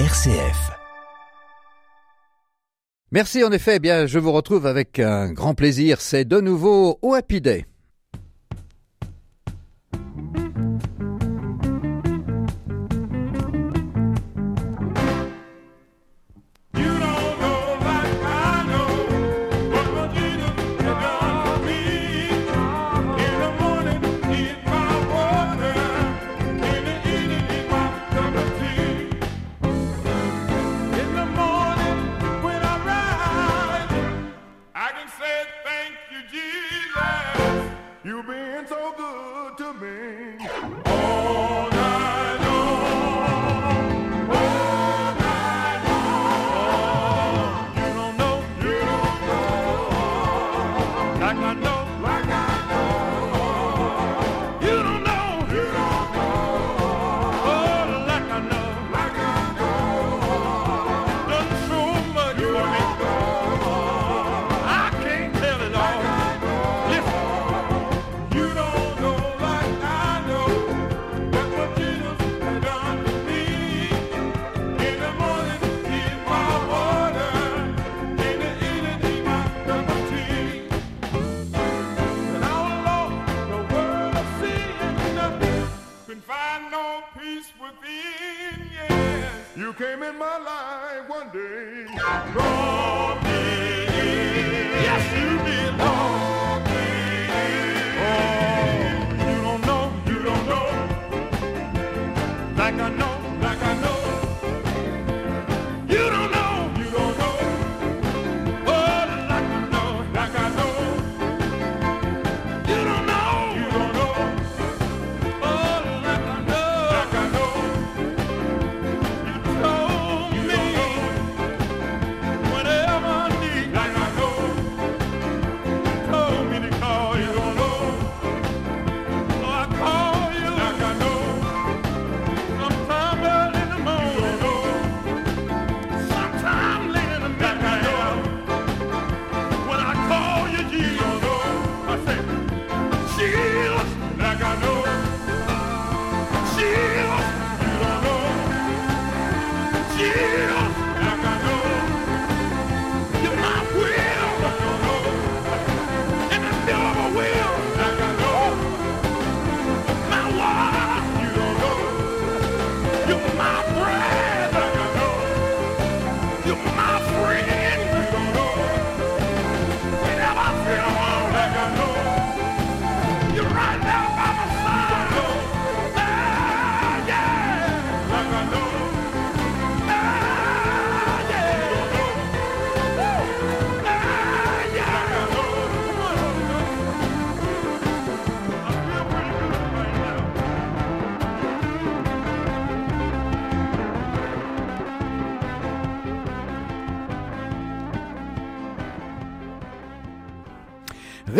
RCF. Merci en effet, eh bien je vous retrouve avec un grand plaisir, c'est de nouveau au Happy Day.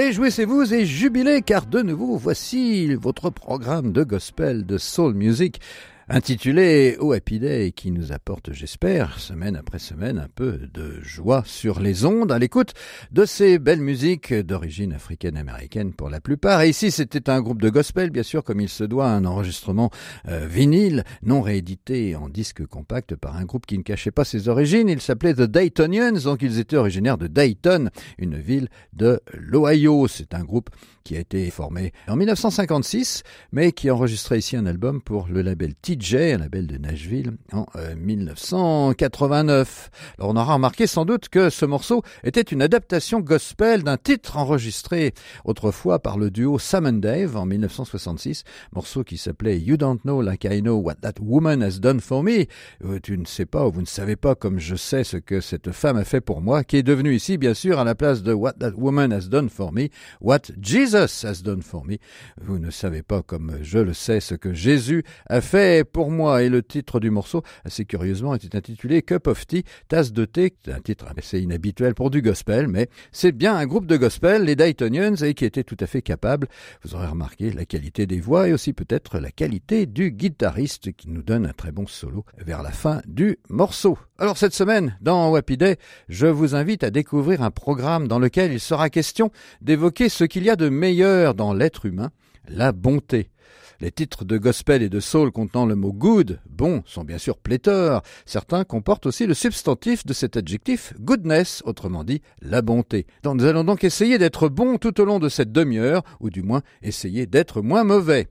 Réjouissez-vous et jubilez car de nouveau voici votre programme de gospel de soul music intitulé au Happy Day qui nous apporte, j'espère, semaine après semaine, un peu de joie sur les ondes à l'écoute de ces belles musiques d'origine africaine-américaine pour la plupart. Et ici, c'était un groupe de gospel, bien sûr, comme il se doit, un enregistrement euh, vinyle, non réédité en disque compact par un groupe qui ne cachait pas ses origines. Il s'appelait The Daytonians, donc ils étaient originaires de Dayton, une ville de l'Ohio. C'est un groupe qui a été formé en 1956, mais qui a enregistré ici un album pour le label TJ, un label de Nashville, en 1989. Euh, Alors on aura remarqué sans doute que ce morceau était une adaptation gospel d'un titre enregistré autrefois par le duo Sam and Dave en 1966, morceau qui s'appelait You Don't Know Like I Know What That Woman Has Done For Me. Euh, tu ne sais pas ou vous ne savez pas comme je sais ce que cette femme a fait pour moi, qui est devenue ici bien sûr à la place de What That Woman Has Done For Me, What Jesus has done for me. Vous ne savez pas comme je le sais ce que Jésus a fait pour moi. Et le titre du morceau, assez curieusement, était intitulé Cup of Tea, tasse de thé. Un titre assez inhabituel pour du gospel, mais c'est bien un groupe de gospel, les Daytonians, et qui était tout à fait capable. Vous aurez remarqué la qualité des voix et aussi peut-être la qualité du guitariste qui nous donne un très bon solo vers la fin du morceau. Alors cette semaine, dans Wappy Day, je vous invite à découvrir un programme dans lequel il sera question d'évoquer ce qu'il y a de meilleur dans l'être humain, la bonté. Les titres de gospel et de soul contenant le mot good, bon, sont bien sûr pléthores. Certains comportent aussi le substantif de cet adjectif goodness, autrement dit la bonté. Nous allons donc essayer d'être bons tout au long de cette demi-heure, ou du moins essayer d'être moins mauvais.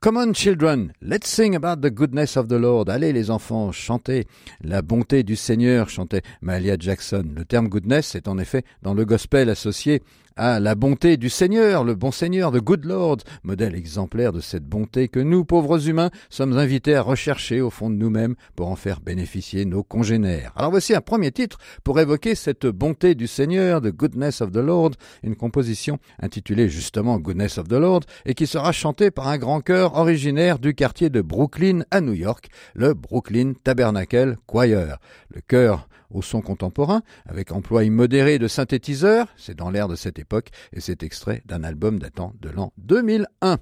Come on, children, let's sing about the goodness of the Lord. Allez, les enfants, chantez la bonté du Seigneur, chantait Mahalia Jackson. Le terme goodness est en effet dans le gospel associé à la bonté du Seigneur, le bon Seigneur, the good Lord, modèle exemplaire de cette bonté que nous, pauvres humains, sommes invités à rechercher au fond de nous-mêmes pour en faire bénéficier nos congénères. Alors voici un premier titre pour évoquer cette bonté du Seigneur, the goodness of the Lord, une composition intitulée justement Goodness of the Lord et qui sera chantée par un grand chœur originaire du quartier de Brooklyn à New York, le Brooklyn Tabernacle Choir. Le chœur au son contemporain, avec emploi immodéré de synthétiseurs, c'est dans l'air de cette époque, et c'est extrait d'un album datant de l'an 2001.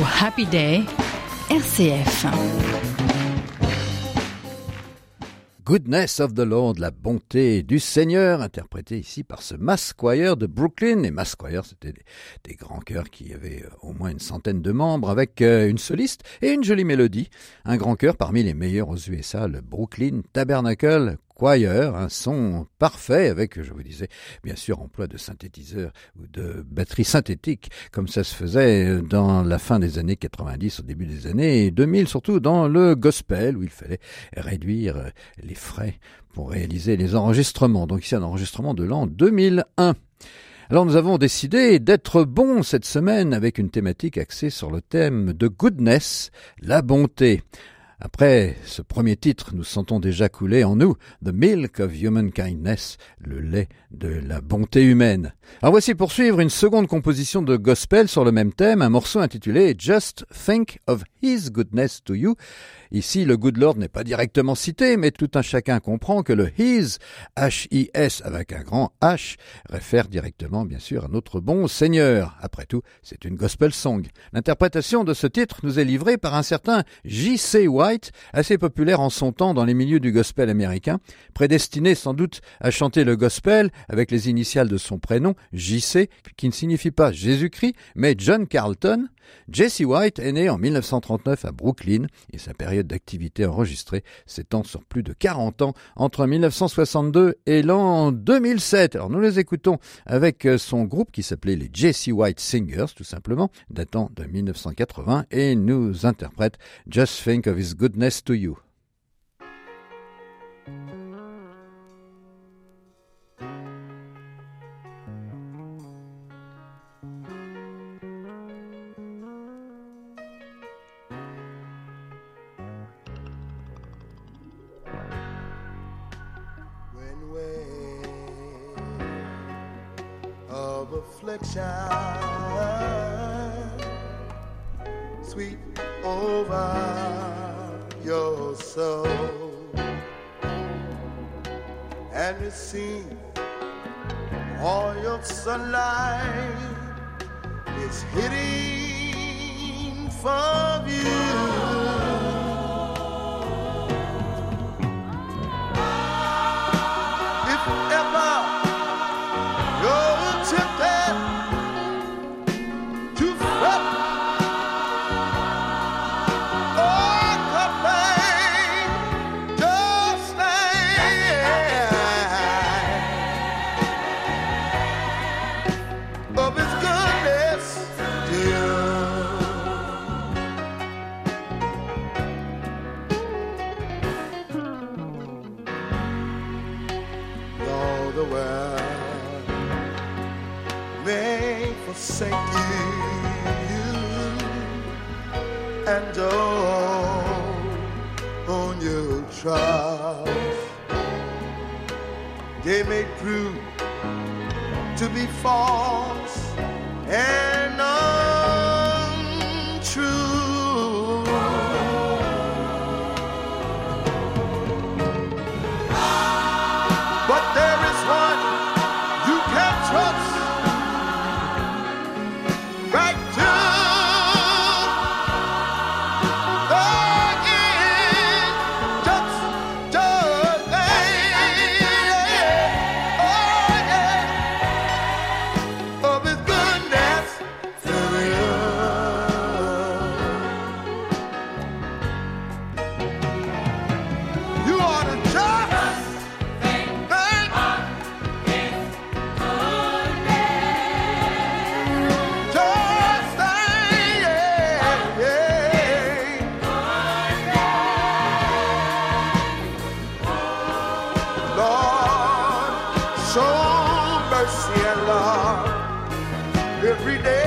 Happy Day, RCF. Goodness of the Lord, la bonté du Seigneur, interprété ici par ce Choir de Brooklyn. Et Choir, c'était des, grands chœurs qui avaient euh, au moins une centaine de membres avec euh, une soliste et une jolie mélodie. Un grand chœur parmi les meilleurs aux USA, le Brooklyn Tabernacle Choir, un son parfait avec, je vous disais, bien sûr, emploi de synthétiseurs ou de batteries synthétiques, comme ça se faisait dans la fin des années 90, au début des années 2000, surtout dans le gospel, où il fallait réduire les frais pour réaliser les enregistrements. Donc ici, un enregistrement de l'an 2001. Alors nous avons décidé d'être bons cette semaine avec une thématique axée sur le thème de goodness, la bonté. Après ce premier titre, nous sentons déjà couler en nous The Milk of Human Kindness, le lait de la bonté humaine. Alors voici pour suivre une seconde composition de gospel sur le même thème, un morceau intitulé Just Think of His Goodness to You, Ici, le Good Lord n'est pas directement cité, mais tout un chacun comprend que le His, H-I-S avec un grand H, réfère directement, bien sûr, à notre bon Seigneur. Après tout, c'est une gospel song. L'interprétation de ce titre nous est livrée par un certain J.C. White, assez populaire en son temps dans les milieux du gospel américain, prédestiné sans doute à chanter le gospel avec les initiales de son prénom, J.C., qui ne signifie pas Jésus-Christ, mais John Carlton. Jesse White est né en 1939 à Brooklyn et sa période d'activité enregistrée s'étend sur plus de 40 ans entre 1962 et l'an 2007. Alors nous les écoutons avec euh, son groupe qui s'appelait les Jesse White Singers tout simplement, datant de 1980 et nous interprète Just Think of His Goodness to You. To be false and untrue. show mercy and love every day.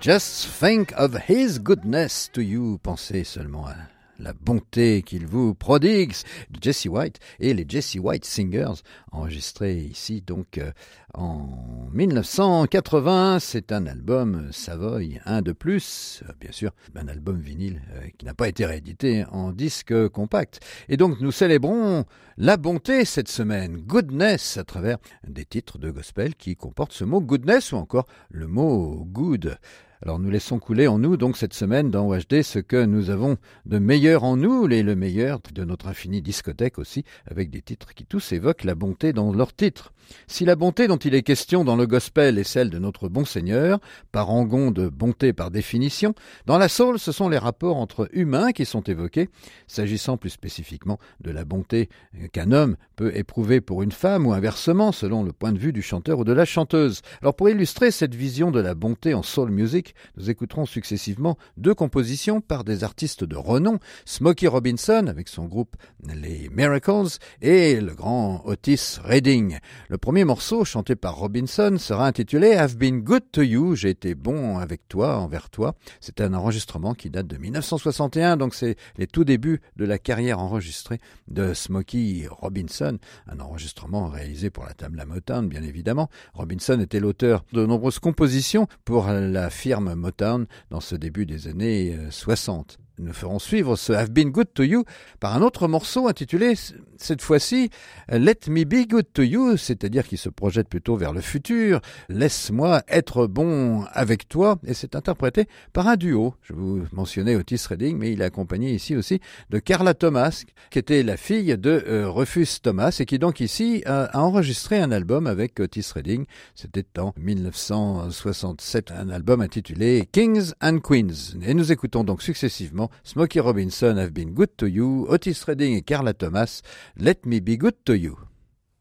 Just think of his goodness to you. Pensez seulement à la bonté qu'il vous prodigue Jesse White et les Jesse White Singers enregistrés ici donc euh, en 1980. C'est un album Savoy, un de plus, euh, bien sûr, un album vinyle euh, qui n'a pas été réédité en disque compact. Et donc nous célébrons la bonté cette semaine, goodness, à travers des titres de gospel qui comportent ce mot goodness ou encore le mot good. Alors nous laissons couler en nous donc cette semaine dans OHD ce que nous avons de meilleur en nous, et le meilleur de notre infinie discothèque aussi, avec des titres qui tous évoquent la bonté dans leurs titres. Si la bonté dont il est question dans le gospel est celle de notre bon Seigneur, parangon de bonté par définition, dans la soul ce sont les rapports entre humains qui sont évoqués, s'agissant plus spécifiquement de la bonté qu'un homme peut éprouver pour une femme ou inversement selon le point de vue du chanteur ou de la chanteuse. Alors pour illustrer cette vision de la bonté en soul music, nous écouterons successivement deux compositions par des artistes de renom, Smokey Robinson avec son groupe Les Miracles et le grand Otis Redding. Premier morceau, chanté par Robinson, sera intitulé I've been good to you, j'ai été bon avec toi, envers toi. C'est un enregistrement qui date de 1961, donc c'est les tout débuts de la carrière enregistrée de Smokey Robinson, un enregistrement réalisé pour la table Motown, bien évidemment. Robinson était l'auteur de nombreuses compositions pour la firme Motown dans ce début des années 60. Nous ferons suivre ce Have Been Good to You par un autre morceau intitulé cette fois-ci Let Me Be Good to You, c'est-à-dire qui se projette plutôt vers le futur. Laisse-moi être bon avec toi. Et c'est interprété par un duo. Je vous mentionnais Otis Redding, mais il est accompagné ici aussi de Carla Thomas, qui était la fille de euh, Rufus Thomas et qui donc ici a, enregistré un album avec Otis Redding. C'était en 1967, un album intitulé Kings and Queens. Et nous écoutons donc successivement Smokey Robinson, Have Been Good to You, Otis Redding et Carla Thomas, Let Me Be Good to You.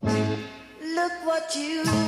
Look what you've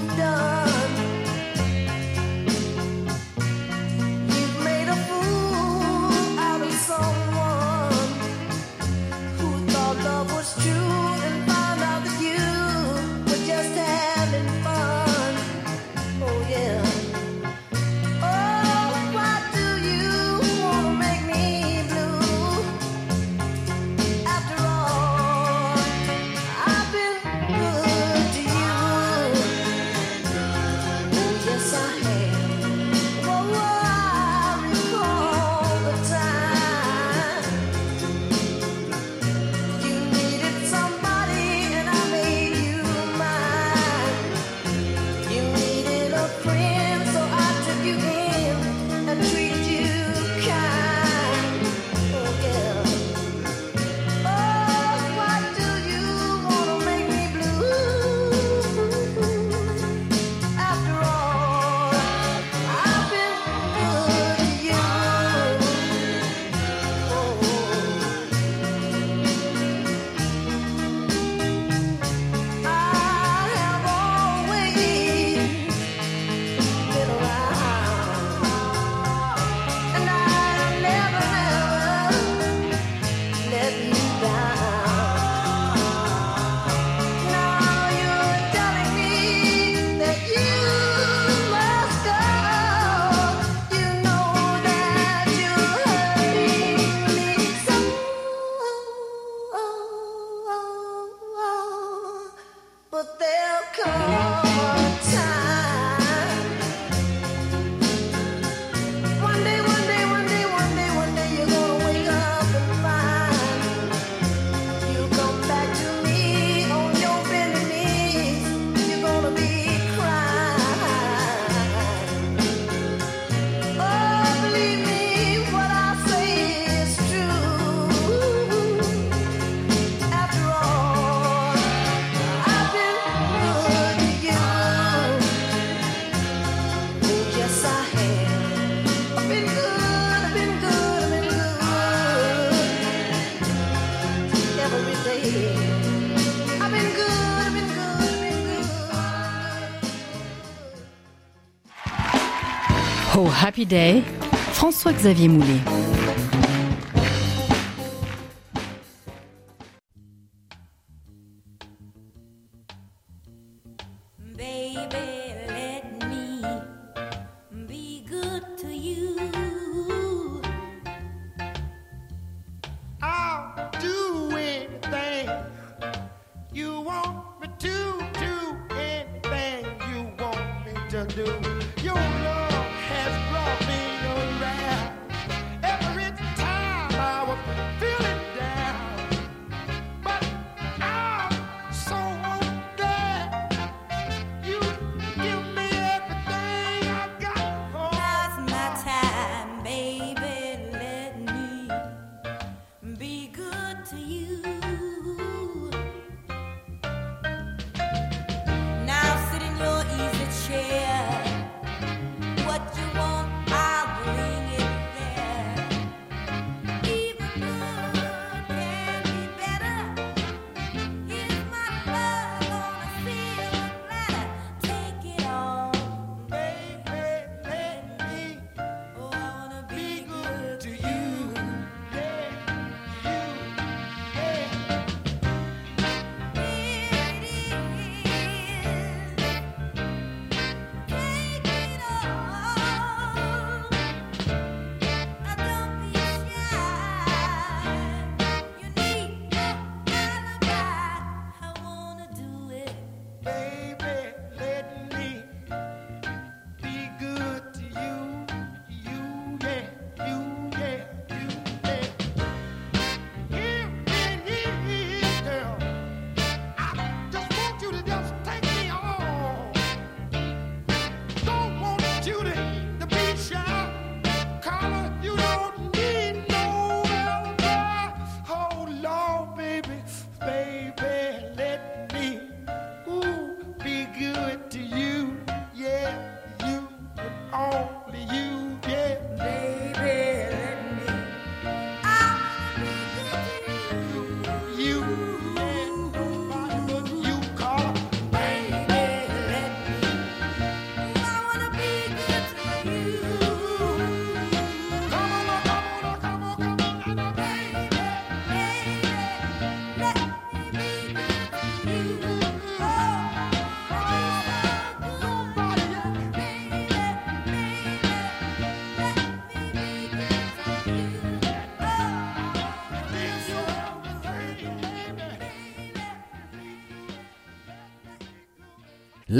Happy Day, François-Xavier Moulet.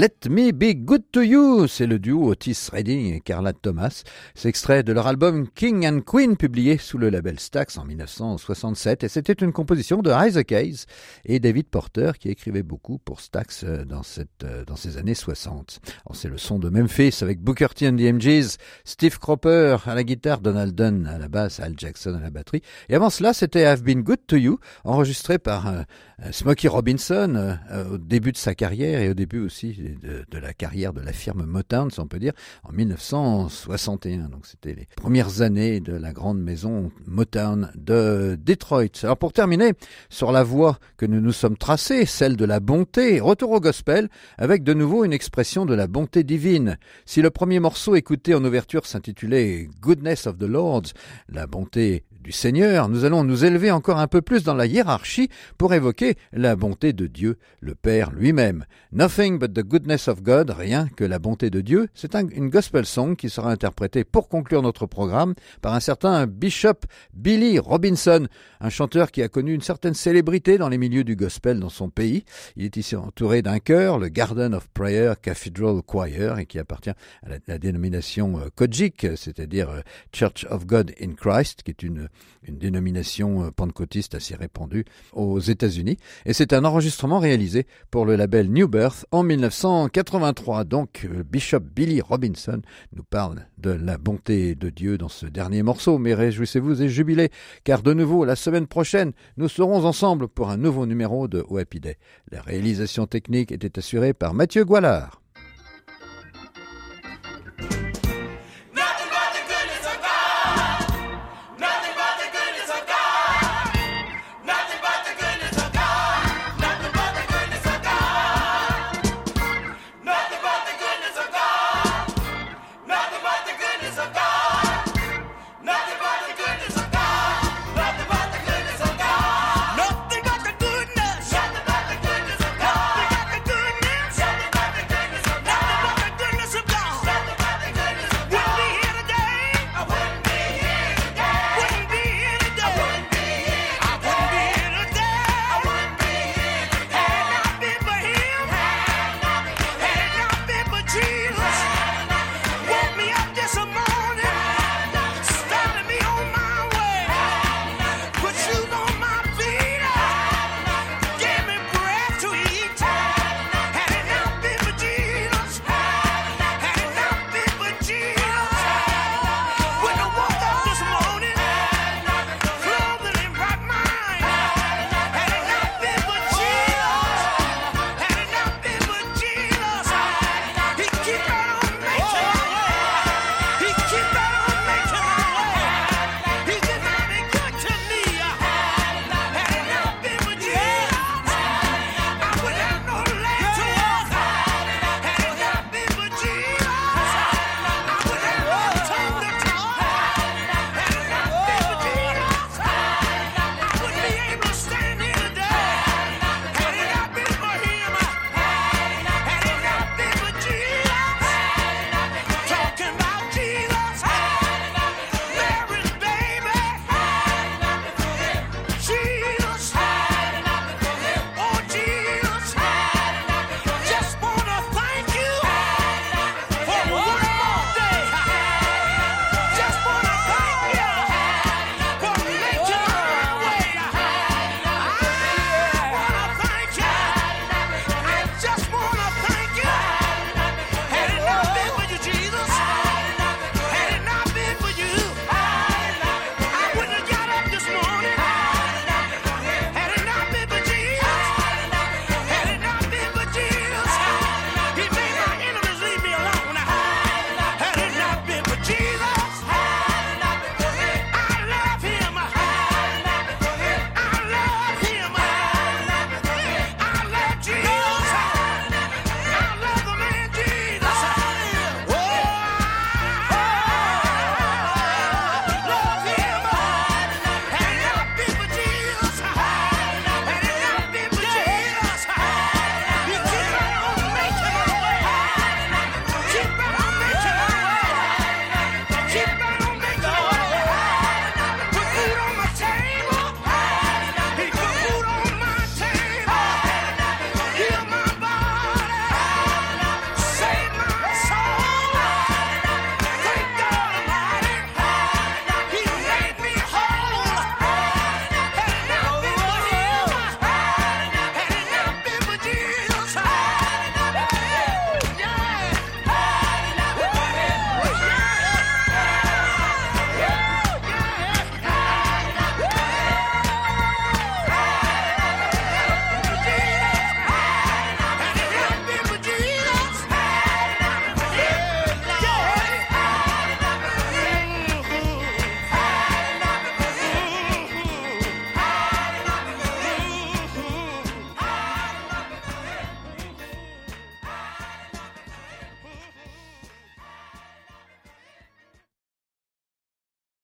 Let Me Be Good to You, c'est le duo Otis Redding et Carla Thomas. C'est extrait de leur album King and Queen publié sous le label Stax en 1967 et c'était une composition de Isaac Hayes et David Porter qui écrivait beaucoup pour Stax euh, dans, cette, euh, dans ces années 60. C'est le son de Memphis avec Booker T and the MGs, Steve Cropper à la guitare, Donald Dunn à la basse, Al Jackson à la batterie. Et avant cela, c'était I've Been Good to You, enregistré par euh, Smokey Robinson au début de sa carrière et au début aussi de, la carrière de la firme Motown, si on peut dire, en 1961. Donc c'était les premières années de la grande maison Motown de Detroit. Alors pour terminer, sur la voie que nous nous sommes tracés, celle de la bonté, retour au gospel, avec de nouveau une expression de la bonté divine. Si le premier morceau écouté en ouverture s'intitulait Goodness of the Lord, la bonté du Seigneur, nous allons nous élever encore un peu plus dans la hiérarchie pour évoquer la bonté de Dieu, le Père lui-même. Nothing but the goodness of God, rien que la bonté de Dieu, c'est une gospel song qui sera interprétée pour conclure notre programme par un certain Bishop Billy Robinson, un chanteur qui a connu une certaine célébrité dans les milieux du gospel dans son pays. Il est ici entouré d'un chœur, le Garden of Prayer Cathedral Choir, et qui appartient à la, dénomination euh, Kojic, c'est-à-dire euh, Church of God in Christ, qui est une une dénomination euh, pentecôtiste assez répandue aux États-Unis. Et c'est un enregistrement réalisé pour le label New Birth en 1983. Donc euh, Bishop Billy Robinson nous parle de la bonté de Dieu dans ce dernier morceau. Mais réjouissez-vous et jubilez, car de nouveau, la semaine prochaine, nous serons ensemble pour un nouveau numéro de Happy Day. La réalisation technique était assurée par Mathieu Goualard.